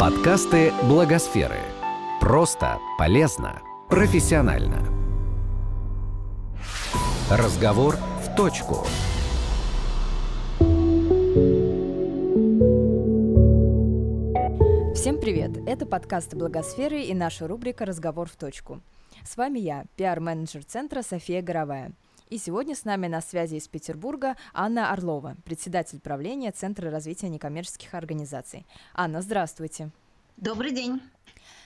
Подкасты Благосферы. Просто, полезно, профессионально. Разговор в точку. Всем привет! Это подкасты Благосферы и наша рубрика «Разговор в точку». С вами я, пиар-менеджер центра София Горовая. И сегодня с нами на связи из Петербурга Анна Орлова, председатель правления Центра развития некоммерческих организаций. Анна, здравствуйте. Добрый день.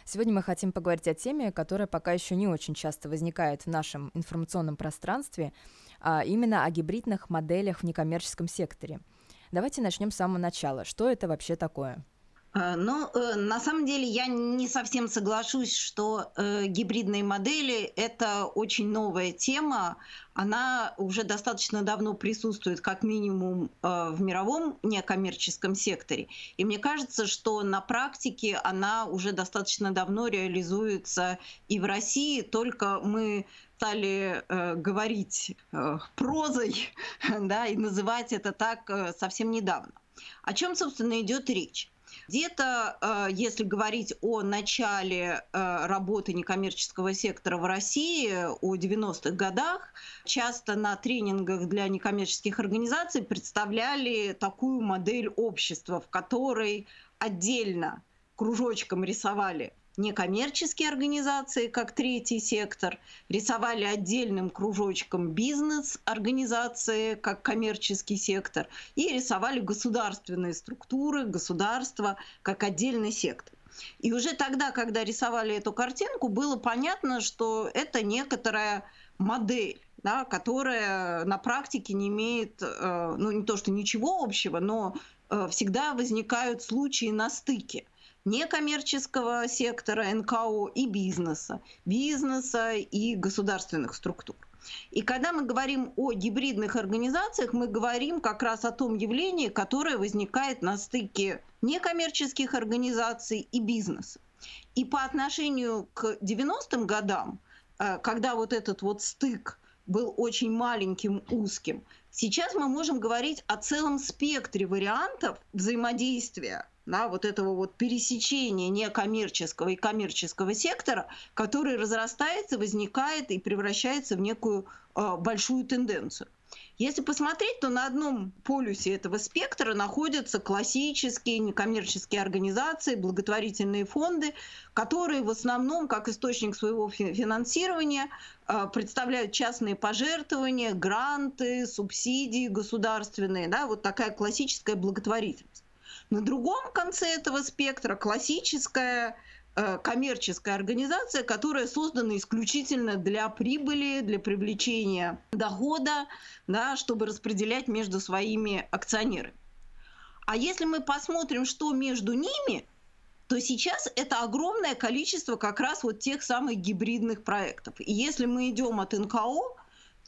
Сегодня мы хотим поговорить о теме, которая пока еще не очень часто возникает в нашем информационном пространстве, а именно о гибридных моделях в некоммерческом секторе. Давайте начнем с самого начала. Что это вообще такое? Э, ну, э, на самом деле я не совсем соглашусь, что э, гибридные модели – это очень новая тема. Она уже достаточно давно присутствует, как минимум, в мировом некоммерческом секторе. И мне кажется, что на практике она уже достаточно давно реализуется и в России, только мы стали э, говорить э, прозой да, и называть это так э, совсем недавно. О чем, собственно, идет речь? Где-то, э, если говорить о начале э, работы некоммерческого сектора в России, о 90-х годах, часто на тренингах для некоммерческих организаций представляли такую модель общества, в которой отдельно кружочком рисовали некоммерческие организации, как третий сектор, рисовали отдельным кружочком бизнес-организации, как коммерческий сектор, и рисовали государственные структуры, государства, как отдельный сектор. И уже тогда, когда рисовали эту картинку, было понятно, что это некоторая модель, да, которая на практике не имеет, э, ну не то что ничего общего, но э, всегда возникают случаи на стыке некоммерческого сектора, НКО и бизнеса, бизнеса и государственных структур. И когда мы говорим о гибридных организациях, мы говорим как раз о том явлении, которое возникает на стыке некоммерческих организаций и бизнеса. И по отношению к 90-м годам, э, когда вот этот вот стык был очень маленьким, узким, сейчас мы можем говорить о целом спектре вариантов взаимодействия да, вот этого вот пересечения некоммерческого и коммерческого сектора, который разрастается, возникает и превращается в некую э, большую тенденцию. Если посмотреть, то на одном полюсе этого спектра находятся классические некоммерческие организации, благотворительные фонды, которые в основном, как источник своего финансирования, э, представляют частные пожертвования, гранты, субсидии государственные, да, вот такая классическая благотворительность. На другом конце этого спектра классическая э, коммерческая организация, которая создана исключительно для прибыли, для привлечения дохода, да, чтобы распределять между своими акционерами. А если мы посмотрим, что между ними, то сейчас это огромное количество как раз вот тех самых гибридных проектов. И если мы идем от НКО,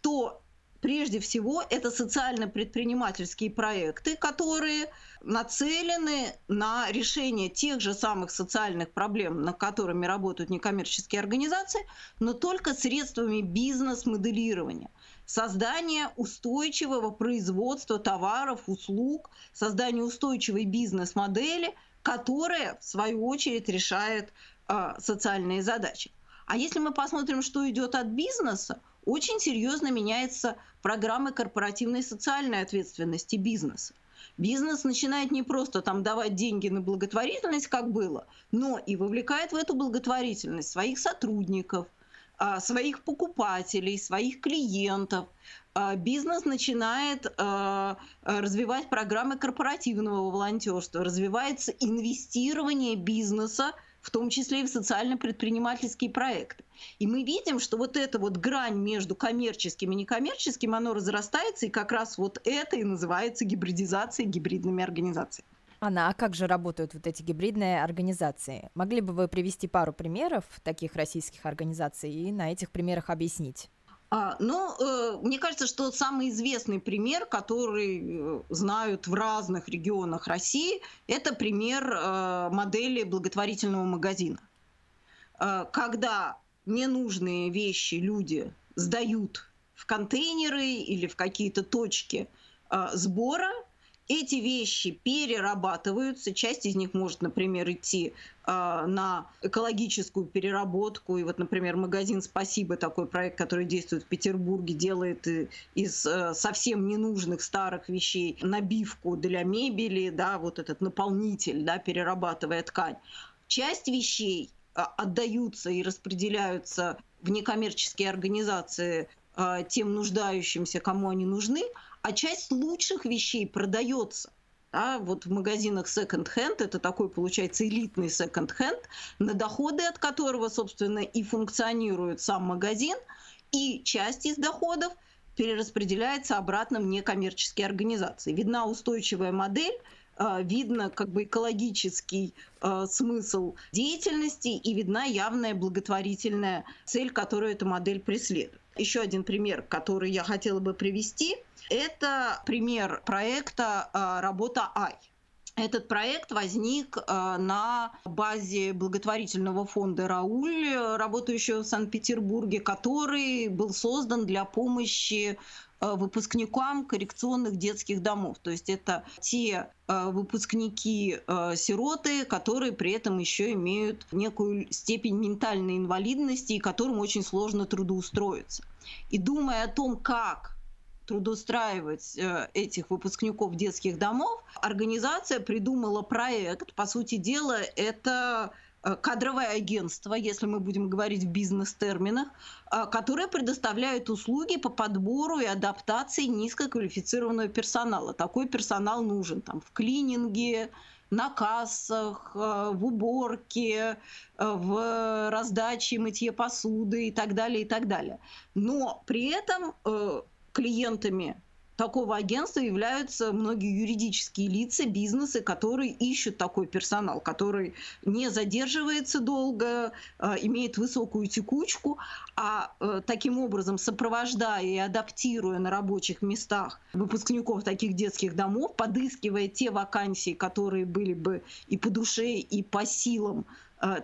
то прежде всего это социально-предпринимательские проекты, которые нацелены на решение тех же самых социальных проблем, над которыми работают некоммерческие организации, но только средствами бизнес-моделирования создание устойчивого производства товаров, услуг, создание устойчивой бизнес-модели, которая, в свою очередь, решает э, социальные задачи. А если мы посмотрим, что идет от бизнеса, очень серьезно меняется программа корпоративной социальной ответственности бизнеса. Бизнес начинает не просто там давать деньги на благотворительность, как было, но и вовлекает в эту благотворительность своих сотрудников, а, своих покупателей, своих клиентов. А, бизнес начинает а, развивать программы корпоративного волонтерства, развивается инвестирование бизнеса в том числе и в социально-предпринимательские проекты. И мы видим, что вот эта вот грань между коммерческим и некоммерческим, оно разрастается, и как раз вот это и называется гибридизацией, гибридными организациями. Анна, а как же работают вот эти гибридные организации? Могли бы вы привести пару примеров таких российских организаций и на этих примерах объяснить? А, ну, э, мне кажется, что самый известный пример, который э, знают в разных регионах России, это пример э, модели благотворительного магазина. Э, когда ненужные вещи люди сдают в контейнеры или в какие-то точки э, сбора, Эти вещи перерабатываются, часть из них может, например, идти э, на экологическую переработку. И вот, например, магазин «Спасибо», такой проект, который действует в Петербурге, делает из э, совсем ненужных старых вещей набивку для мебели, да, вот этот наполнитель, да, перерабатывая ткань. Часть вещей э, отдаются и распределяются в некоммерческие организации э, тем нуждающимся, кому они нужны – а часть лучших вещей продается. Да, вот в магазинах секонд-хенд, это такой, получается, элитный секонд-хенд, на доходы от которого, собственно, и функционирует сам магазин, и часть из доходов перераспределяется обратно в некоммерческие организации. Видна устойчивая модель, а, видно как бы экологический э, смысл деятельности и видна явная благотворительная цель, которую эта модель преследует. Еще один пример, который я хотела бы привести, это пример проекта а, «Работа Ай». Этот проект возник а, на базе благотворительного фонда «Рауль», работающего в Санкт-Петербурге, который был создан для помощи а, выпускникам коррекционных детских домов. То есть это те выпускники-сироты, которые при этом еще имеют некую степень ментальной инвалидности и которым очень сложно трудоустроиться. И думая о том, как трудоустраивать э, этих выпускников детских домов, организация придумала проект. По сути дела, это э, кадровое агентство, если мы будем говорить в бизнес-терминах, э, которое предоставляет услуги по подбору и адаптации низкоквалифицированного персонала. Такой персонал нужен там, в клининге, на кассах, в уборке, в раздаче, мытье посуды и так далее, и так далее. Но при этом клиентами такого агентства являются многие юридические лица, бизнесы, которые ищут такой персонал, который не задерживается долго, э, имеет высокую текучку, а э, таким образом сопровождая и адаптируя на рабочих местах выпускников таких детских домов, подыскивая те вакансии, которые были бы и по душе, и по силам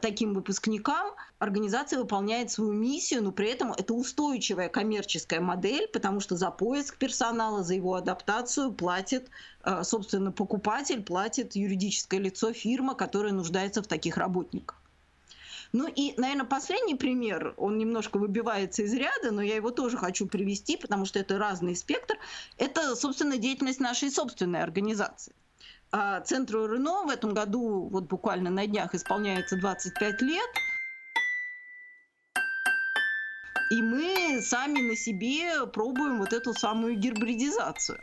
таким выпускникам организация выполняет свою миссию, но при этом это устойчивая коммерческая модель, потому что за поиск персонала, за его адаптацию платит, э, собственно, покупатель, платит юридическое лицо, фирма, которая нуждается в таких работниках. Ну и, наверное, последний пример, он немножко выбивается из ряда, но я его тоже хочу привести, потому что это разный спектр. Это, собственно, деятельность нашей собственной организации. А центру Рено в этом году, вот буквально на днях, исполняется 25 лет. И мы сами на себе пробуем вот эту самую гибридизацию.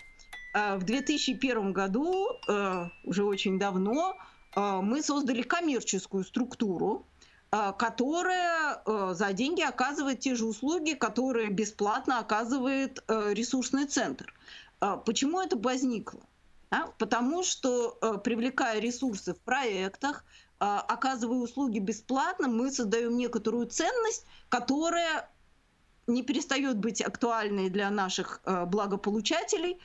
А в 2001 году, э, уже очень давно, э, мы создали коммерческую структуру, э, которая за деньги оказывает те же услуги, которые бесплатно оказывает ресурсный центр. Почему это возникло? Да? Потому что, э, привлекая ресурсы в проектах, э, оказывая услуги бесплатно, мы создаем некоторую ценность, которая не перестает быть актуальной для наших э, благополучателей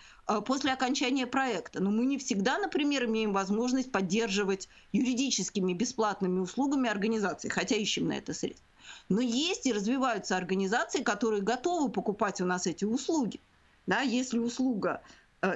после окончания проекта. Но мы не всегда, например, имеем возможность поддерживать юридическими бесплатными услугами организации, хотя ищем на это средства. Но есть и развиваются организации, которые готовы покупать у нас эти услуги. Да, если услуга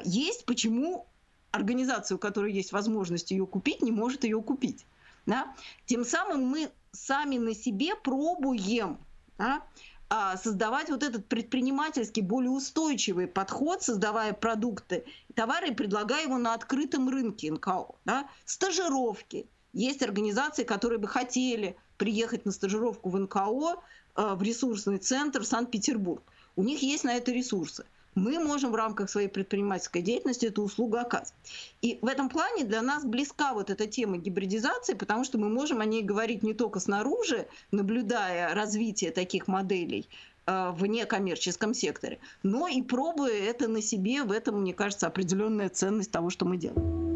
есть, почему организация, у которой есть возможность ее купить, не может ее купить. Да? Тем самым мы сами на себе пробуем да, а, создавать вот этот предпринимательский, более устойчивый подход, создавая продукты товары, предлагая его на открытом рынке НКО. Да? Стажировки. Есть организации, которые бы хотели приехать на стажировку в НКО, а, в ресурсный центр Санкт-Петербург. У них есть на это ресурсы мы можем в рамках своей предпринимательской деятельности эту услугу оказывать. И в этом плане для нас близка вот эта тема гибридизации, потому что мы можем о ней говорить не только снаружи, наблюдая развитие таких моделей э, в некоммерческом секторе, но и пробуя это на себе, в этом, мне кажется, определенная ценность того, что мы делаем.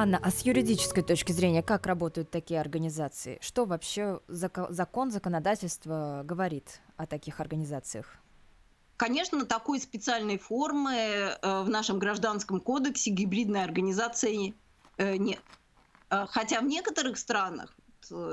Анна, а с юридической точки зрения, как работают такие организации? Что вообще закон, законодательство говорит о таких организациях? Конечно, такой специальной формы э, в нашем гражданском кодексе гибридной организации э, нет. Э, хотя в некоторых странах,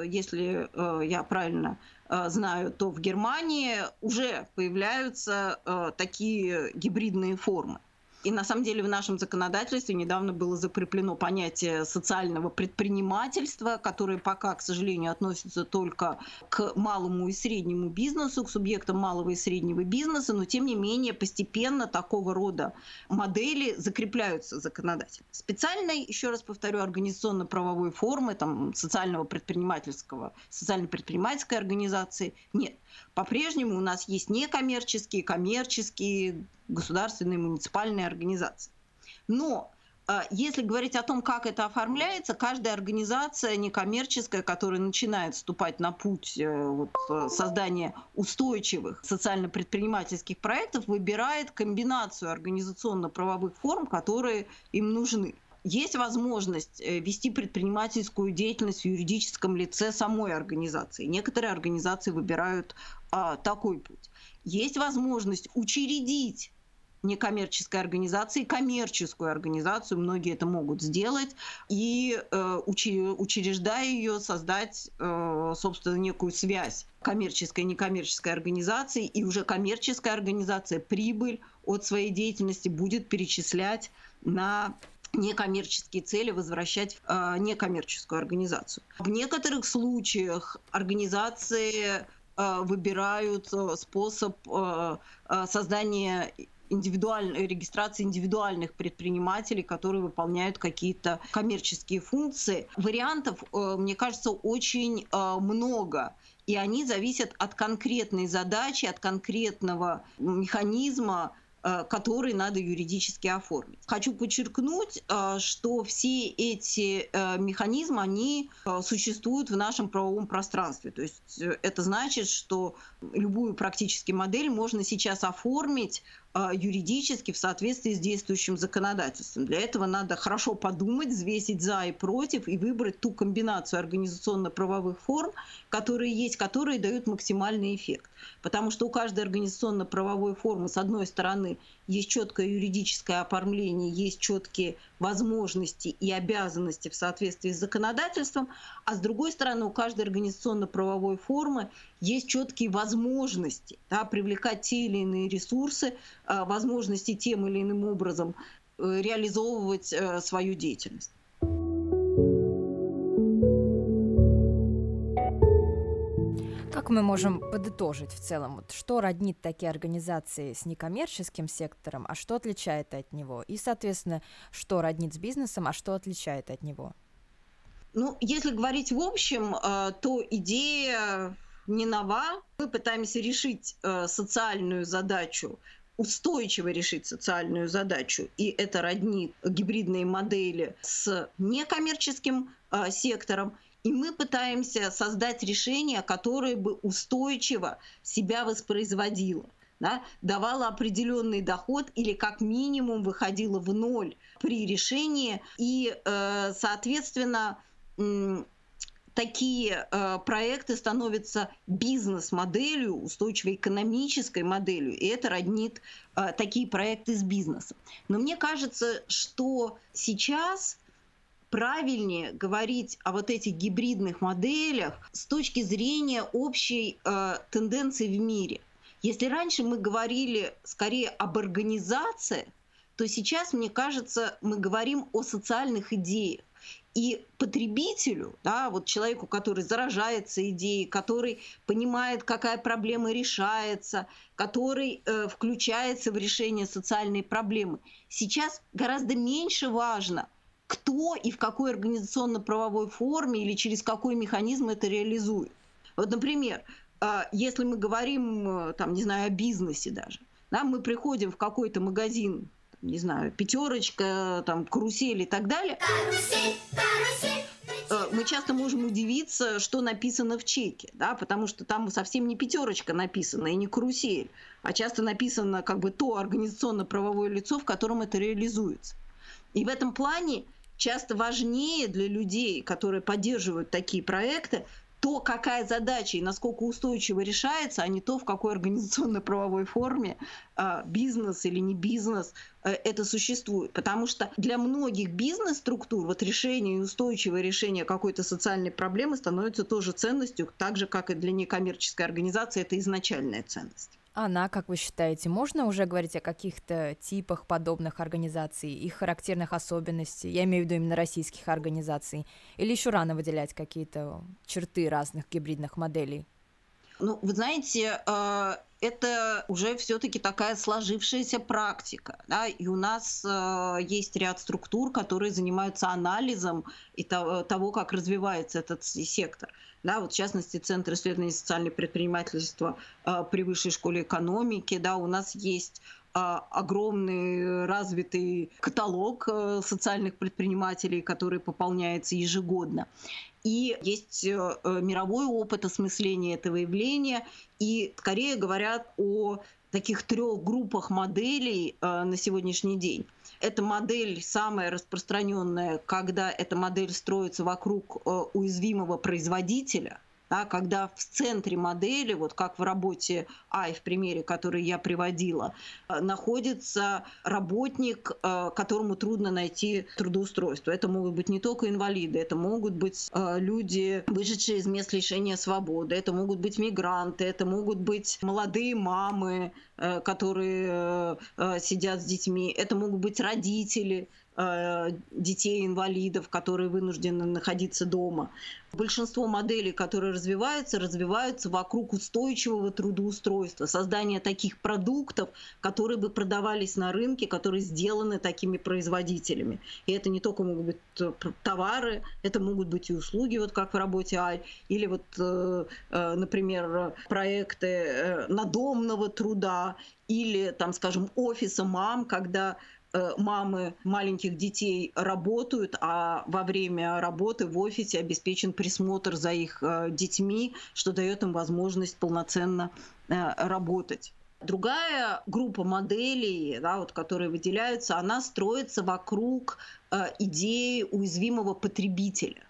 если я правильно знаю, то в Германии уже появляются такие гибридные формы. И на самом деле в нашем законодательстве недавно было закреплено понятие социального предпринимательства, которое пока, к сожалению, относится только к малому и среднему бизнесу, к субъектам малого и среднего бизнеса, но тем не менее постепенно такого рода модели закрепляются законодательно. Специальной, еще раз повторю, организационно-правовой формы там, социального предпринимательского, социально-предпринимательской организации нет. По-прежнему у нас есть некоммерческие, коммерческие, государственные, муниципальные организации. Но а, если говорить о том, как это оформляется, каждая организация некоммерческая, которая начинает вступать на путь э, вот, э, создания устойчивых социально-предпринимательских проектов, выбирает комбинацию организационно-правовых форм, которые им нужны есть возможность э, вести предпринимательскую деятельность в юридическом лице самой организации. Некоторые организации выбирают а, такой путь. Есть возможность учредить некоммерческой организации, коммерческую организацию, многие это могут сделать, и э, учреждая ее, создать, э, собственно, некую связь коммерческой и некоммерческой организации, и уже коммерческая организация прибыль от своей деятельности будет перечислять на некоммерческие цели возвращать в э, некоммерческую организацию. В некоторых случаях организации э, выбирают э, способ создания индивидуальной регистрации индивидуальных предпринимателей, которые выполняют какие-то коммерческие функции. Вариантов, мне кажется, очень много. И они зависят от конкретной задачи, от конкретного механизма, Э, который надо юридически оформить. Хочу подчеркнуть, э, что все эти э, механизмы, они существуют в нашем правовом пространстве. То есть это значит, что любую практически модель можно сейчас оформить а, юридически в соответствии с действующим законодательством. Для этого надо хорошо подумать, взвесить за и против и выбрать ту комбинацию организационно-правовых форм, которые есть, которые дают максимальный эффект. Потому что у каждой организационно-правовой формы, с одной стороны, есть четкое юридическое оформление, есть четкие возможности и обязанности в соответствии с законодательством, а с другой стороны у каждой организационно-правовой формы есть четкие возможности да, привлекать те или иные ресурсы, а, возможности тем или иным образом э, реализовывать э, свою деятельность. Как мы можем подытожить в целом, вот, что роднит такие организации с некоммерческим сектором, а что отличает от него? И, соответственно, что роднит с бизнесом, а что отличает от него? Ну, если говорить в общем, э, то идея не нова. Мы пытаемся решить э, социальную задачу устойчиво решить социальную задачу, и это роднит гибридные модели с некоммерческим э, сектором, и мы пытаемся создать решение, которое бы устойчиво себя воспроизводило. Да, давало определенный доход или как минимум выходило в ноль при решении и, э, соответственно, такие э, проекты становятся бизнес-моделью, устойчивой экономической моделью, и это роднит э, такие проекты с бизнесом. Но мне кажется, что сейчас правильнее говорить о вот этих гибридных моделях с точки зрения общей э, тенденции в мире. Если раньше мы говорили скорее об организации, то сейчас, мне кажется, мы говорим о социальных идеях. И потребителю, да, вот человеку, который заражается идеей, который понимает, какая проблема решается, который э, включается в решение социальной проблемы, сейчас гораздо меньше важно – кто и в какой организационно-правовой форме или через какой механизм это реализует. Вот, например, а, если мы говорим, э, там, не знаю, о бизнесе даже, да, мы приходим в какой-то магазин, не знаю, пятерочка, там, карусель и так далее. Карусель, карусель. Э, мы часто можем удивиться, что написано в чеке, да, потому что там совсем не пятерочка написана и не карусель, а часто написано как бы то организационно-правовое лицо, в котором это реализуется. И в этом плане часто важнее для людей, которые поддерживают такие проекты, то, какая задача и насколько устойчиво решается, а не то, в какой организационно-правовой форме а, бизнес или не бизнес э, это существует. Потому что для многих бизнес-структур вот решение и устойчивое решение какой-то социальной проблемы становится тоже ценностью, так же, как и для некоммерческой организации это изначальная ценность. Она, как вы считаете, можно уже говорить о каких-то типах подобных организаций, их характерных особенностей? Я имею в виду именно российских организаций. Или еще рано выделять какие-то черты разных гибридных моделей? Ну, вы знаете, э, это уже все-таки такая сложившаяся практика. Да? И у нас э, есть ряд структур, которые занимаются анализом и того, как развивается этот сектор да, вот в частности, Центр исследований социального предпринимательства э, при Высшей школе экономики, да, у нас есть огромный развитый каталог социальных предпринимателей, который пополняется ежегодно. И есть мировой опыт осмысления этого явления, и скорее говорят о таких трех группах моделей на сегодняшний день. Эта модель самая распространенная, когда эта модель строится вокруг э, уязвимого производителя – да, когда в центре модели, вот как в работе Ай, в примере, который я приводила, э, находится работник, э, которому трудно найти трудоустройство. Это могут быть не только инвалиды, это могут быть э, люди, вышедшие из мест лишения свободы, это могут быть мигранты, это могут быть молодые мамы, которые сидят с детьми, это могут быть родители, детей-инвалидов, которые вынуждены находиться дома. Большинство моделей, которые развиваются, развиваются вокруг устойчивого трудоустройства, создания таких продуктов, которые бы продавались на рынке, которые сделаны такими производителями. И это не только могут быть э, товары, это могут быть и услуги, вот как в работе Ай, или вот, э, например, проекты надомного труда, или, там, скажем, офиса мам, когда Э, мамы маленьких детей работают, а во время работы в офисе обеспечен присмотр за их э, детьми, что дает им возможность полноценно э, работать. Другая группа моделей, да, вот, которые выделяются, она строится вокруг идеи уязвимого потребителя.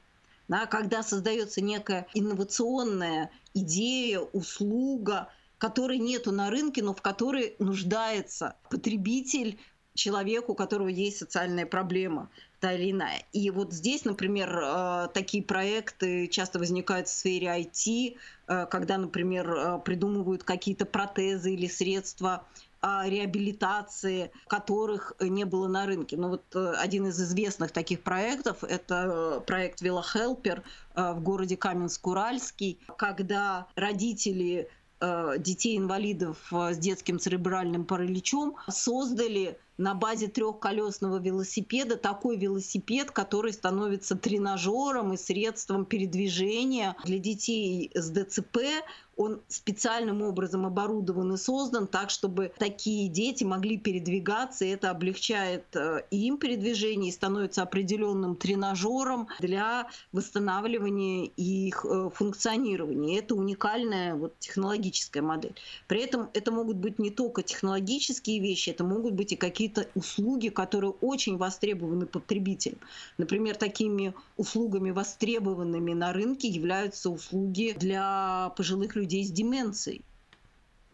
Да, когда создается некая инновационная идея, услуга, которой нету на рынке, но в которой нуждается потребитель человеку, у которого есть социальная проблема та или иная. И вот здесь, например, э, такие проекты часто возникают в сфере IT, э, когда, например, э, придумывают какие-то протезы или средства реабилитации, которых не было на рынке. Но вот один из известных таких проектов – это проект «Велохелпер» в городе Каменск-Уральский, когда родители детей-инвалидов с детским церебральным параличом создали на базе трехколесного велосипеда такой велосипед, который становится тренажером и средством передвижения для детей с ДЦП он специальным образом оборудован и создан так, чтобы такие дети могли передвигаться, и это облегчает э, им передвижение и становится определенным тренажером для восстанавливания их э, функционирования. Это уникальная вот, технологическая модель. При этом это могут быть не только технологические вещи, это могут быть и какие-то услуги, которые очень востребованы потребителям. Например, такими услугами востребованными на рынке являются услуги для пожилых людей с деменцией,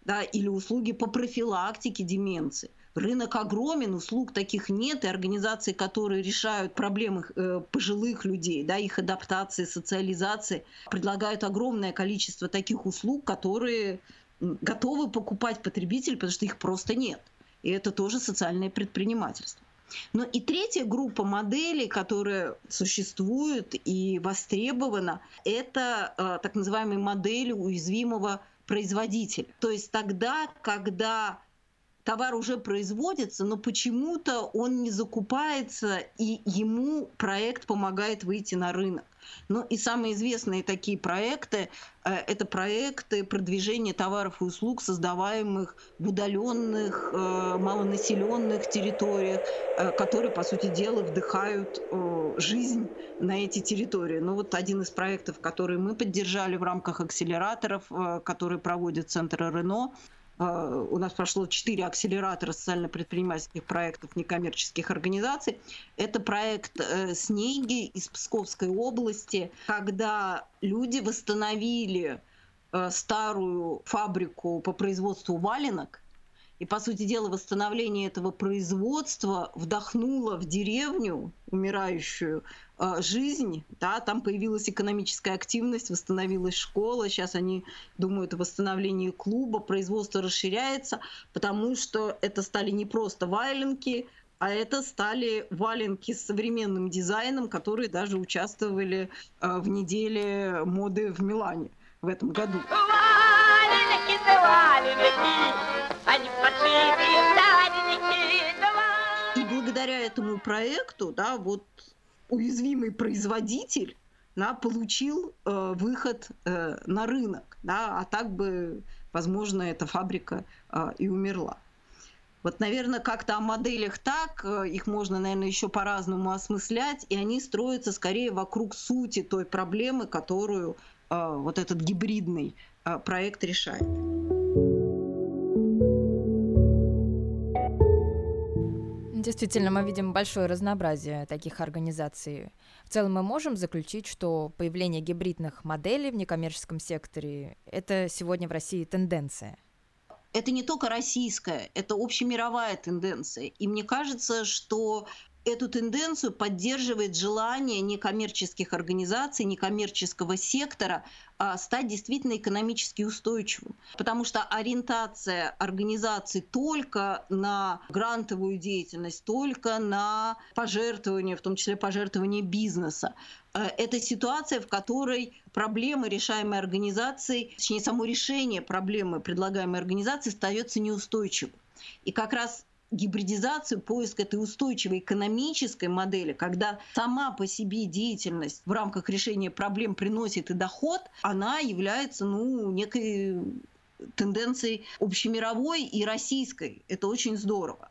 да, или услуги по профилактике деменции. Рынок огромен, услуг таких нет, и организации, которые решают проблемы э, пожилых людей, да, их адаптации, социализации, предлагают огромное количество таких услуг, которые готовы покупать потребитель, потому что их просто нет. И это тоже социальное предпринимательство. Но и третья группа моделей, которая существует и востребована, это э, так называемые модели уязвимого производителя. То есть тогда, когда товар уже производится, но почему-то он не закупается, и ему проект помогает выйти на рынок. Ну и самые известные такие проекты э, – это проекты продвижения товаров и услуг, создаваемых в удаленных, э, малонаселенных территориях, э, которые, по сути дела, вдыхают жизнь на эти территории. Ну вот один из проектов, который мы поддержали в рамках акселераторов, которые проводит Центр РНО, э, у нас прошло четыре акселератора социально-предпринимательских проектов некоммерческих организаций. Это проект э, «Снеги» из Псковской области, когда люди восстановили э, старую фабрику по производству валенок, и, по сути дела, восстановление этого производства вдохнуло в деревню умирающую э, жизнь. Да, там появилась экономическая активность, восстановилась школа. Сейчас они думают о восстановлении клуба. Производство расширяется, потому что это стали не просто валенки, а это стали валенки с современным дизайном, которые даже участвовали э, в неделе моды в Милане в этом году. Валенки, валенки. Благодаря этому проекту, да, вот уязвимый производитель да, получил э, выход э, на рынок, да, а так бы, возможно, эта фабрика э, и умерла. Вот, наверное, как-то о моделях так, э, их можно, наверное, еще по-разному осмыслять, и они строятся скорее вокруг сути той проблемы, которую э, вот этот гибридный э, проект решает. Действительно, мы видим большое разнообразие таких организаций. В целом мы можем заключить, что появление гибридных моделей в некоммерческом секторе – это сегодня в России тенденция. Это не только российская, это общемировая тенденция. И мне кажется, что эту тенденцию поддерживает желание некоммерческих организаций, некоммерческого сектора а, стать действительно экономически устойчивым. Потому что ориентация организаций только на грантовую деятельность, только на пожертвования, в том числе пожертвования бизнеса, а, это ситуация, в которой проблемы, решаемые организацией, точнее, само решение проблемы, предлагаемой организации, остается неустойчивым. И как раз гибридизацию, поиск этой устойчивой экономической модели, когда сама по себе деятельность в рамках решения проблем приносит и доход, она является ну, некой тенденцией общемировой и российской. Это очень здорово.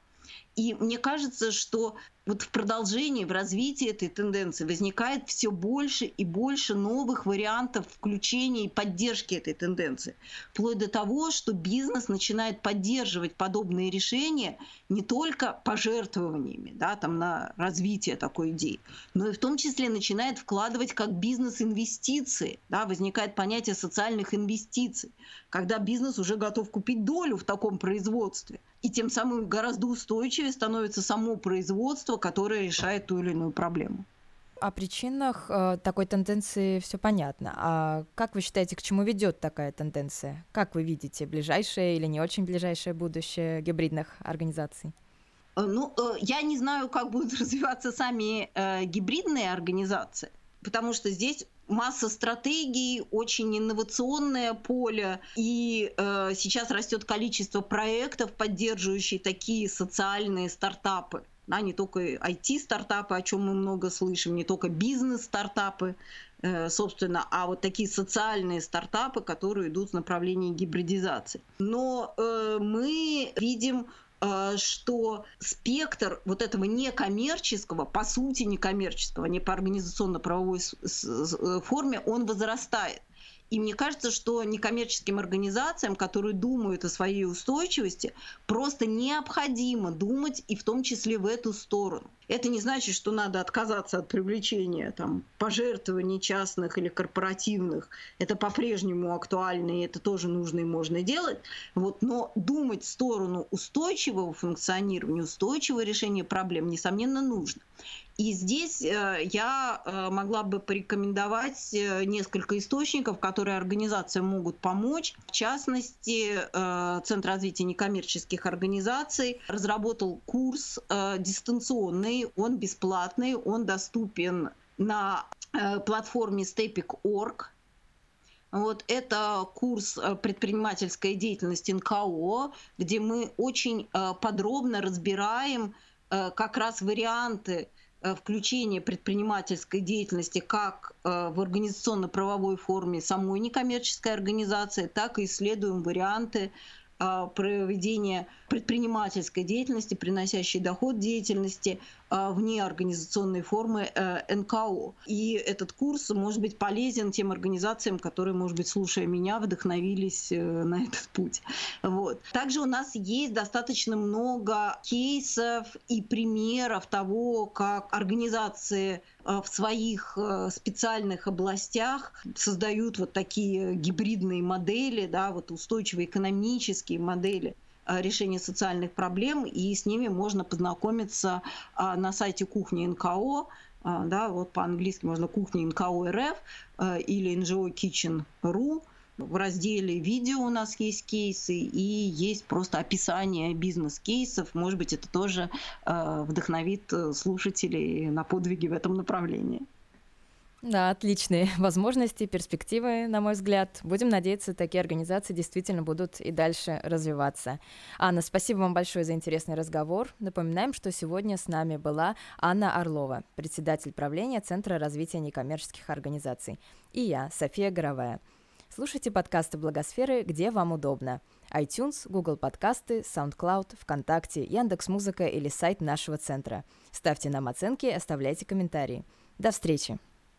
И мне кажется, что вот в продолжении, в развитии этой тенденции возникает все больше и больше новых вариантов включения и поддержки этой тенденции. Вплоть до того, что бизнес начинает поддерживать подобные решения не только пожертвованиями да, там, на развитие такой идеи, но и в том числе начинает вкладывать как бизнес-инвестиции. Да, возникает понятие социальных инвестиций, когда бизнес уже готов купить долю в таком производстве. И тем самым гораздо устойчивее становится само производство, которое решает ту или иную проблему. О причинах э, такой тенденции все понятно. А как вы считаете, к чему ведет такая тенденция? Как вы видите ближайшее или не очень ближайшее будущее гибридных организаций? Э, ну, э, я не знаю, как будут развиваться сами гибридные организации, потому что здесь масса стратегий, очень инновационное поле, и э, сейчас растет количество проектов, поддерживающих такие социальные стартапы да, не только IT-стартапы, о чем мы много слышим, не только бизнес-стартапы, э, собственно, а вот такие социальные стартапы, которые идут в направлении гибридизации. Но э, мы видим что спектр вот этого некоммерческого, по сути некоммерческого, не по организационно-правовой э, форме, он возрастает. И мне кажется, что некоммерческим организациям, которые думают о своей устойчивости, просто необходимо думать и в том числе в эту сторону. Это не значит, что надо отказаться от привлечения там, пожертвований частных или корпоративных. Это по-прежнему актуально, и это тоже нужно и можно делать. Вот, но думать в сторону устойчивого функционирования, устойчивого решения проблем, несомненно, нужно. И здесь э, я э, могла бы порекомендовать э, несколько источников, которые организациям могут помочь. В частности, Центр развития некоммерческих организаций разработал курс дистанционный, он бесплатный, он доступен на платформе Stepik.org. Вот это курс предпринимательской деятельности НКО, где мы очень подробно разбираем как раз варианты включение предпринимательской деятельности как э, в организационно-правовой форме самой некоммерческой организации, так и исследуем варианты а, проведения предпринимательской деятельности, приносящей доход деятельности вне организационной формы э, НКО. И этот курс может быть полезен тем организациям, которые, может быть, слушая меня, вдохновились э, на этот путь. Вот. Также у нас есть достаточно много кейсов и примеров того, как организации э, в своих специальных областях создают вот такие гибридные модели, да, вот устойчивые экономические модели решения социальных проблем, и с ними можно познакомиться а, на сайте кухни НКО, а, да, вот по-английски можно кухня НКО РФ э, или NGO Kitchen.ru. В разделе видео у нас есть кейсы и есть просто описание бизнес-кейсов. Может быть, это тоже э, вдохновит слушателей на подвиги в этом направлении. Да, отличные возможности, перспективы, на мой взгляд. Будем надеяться, такие организации действительно будут и дальше развиваться. Анна, спасибо вам большое за интересный разговор. Напоминаем, что сегодня с нами была Анна Орлова, председатель правления Центра развития некоммерческих организаций, и я, София Горовая. Слушайте подкасты Благосферы, где вам удобно. iTunes, Google подкасты, SoundCloud, ВКонтакте, Яндекс.Музыка или сайт нашего центра. Ставьте нам оценки, оставляйте комментарии. До встречи!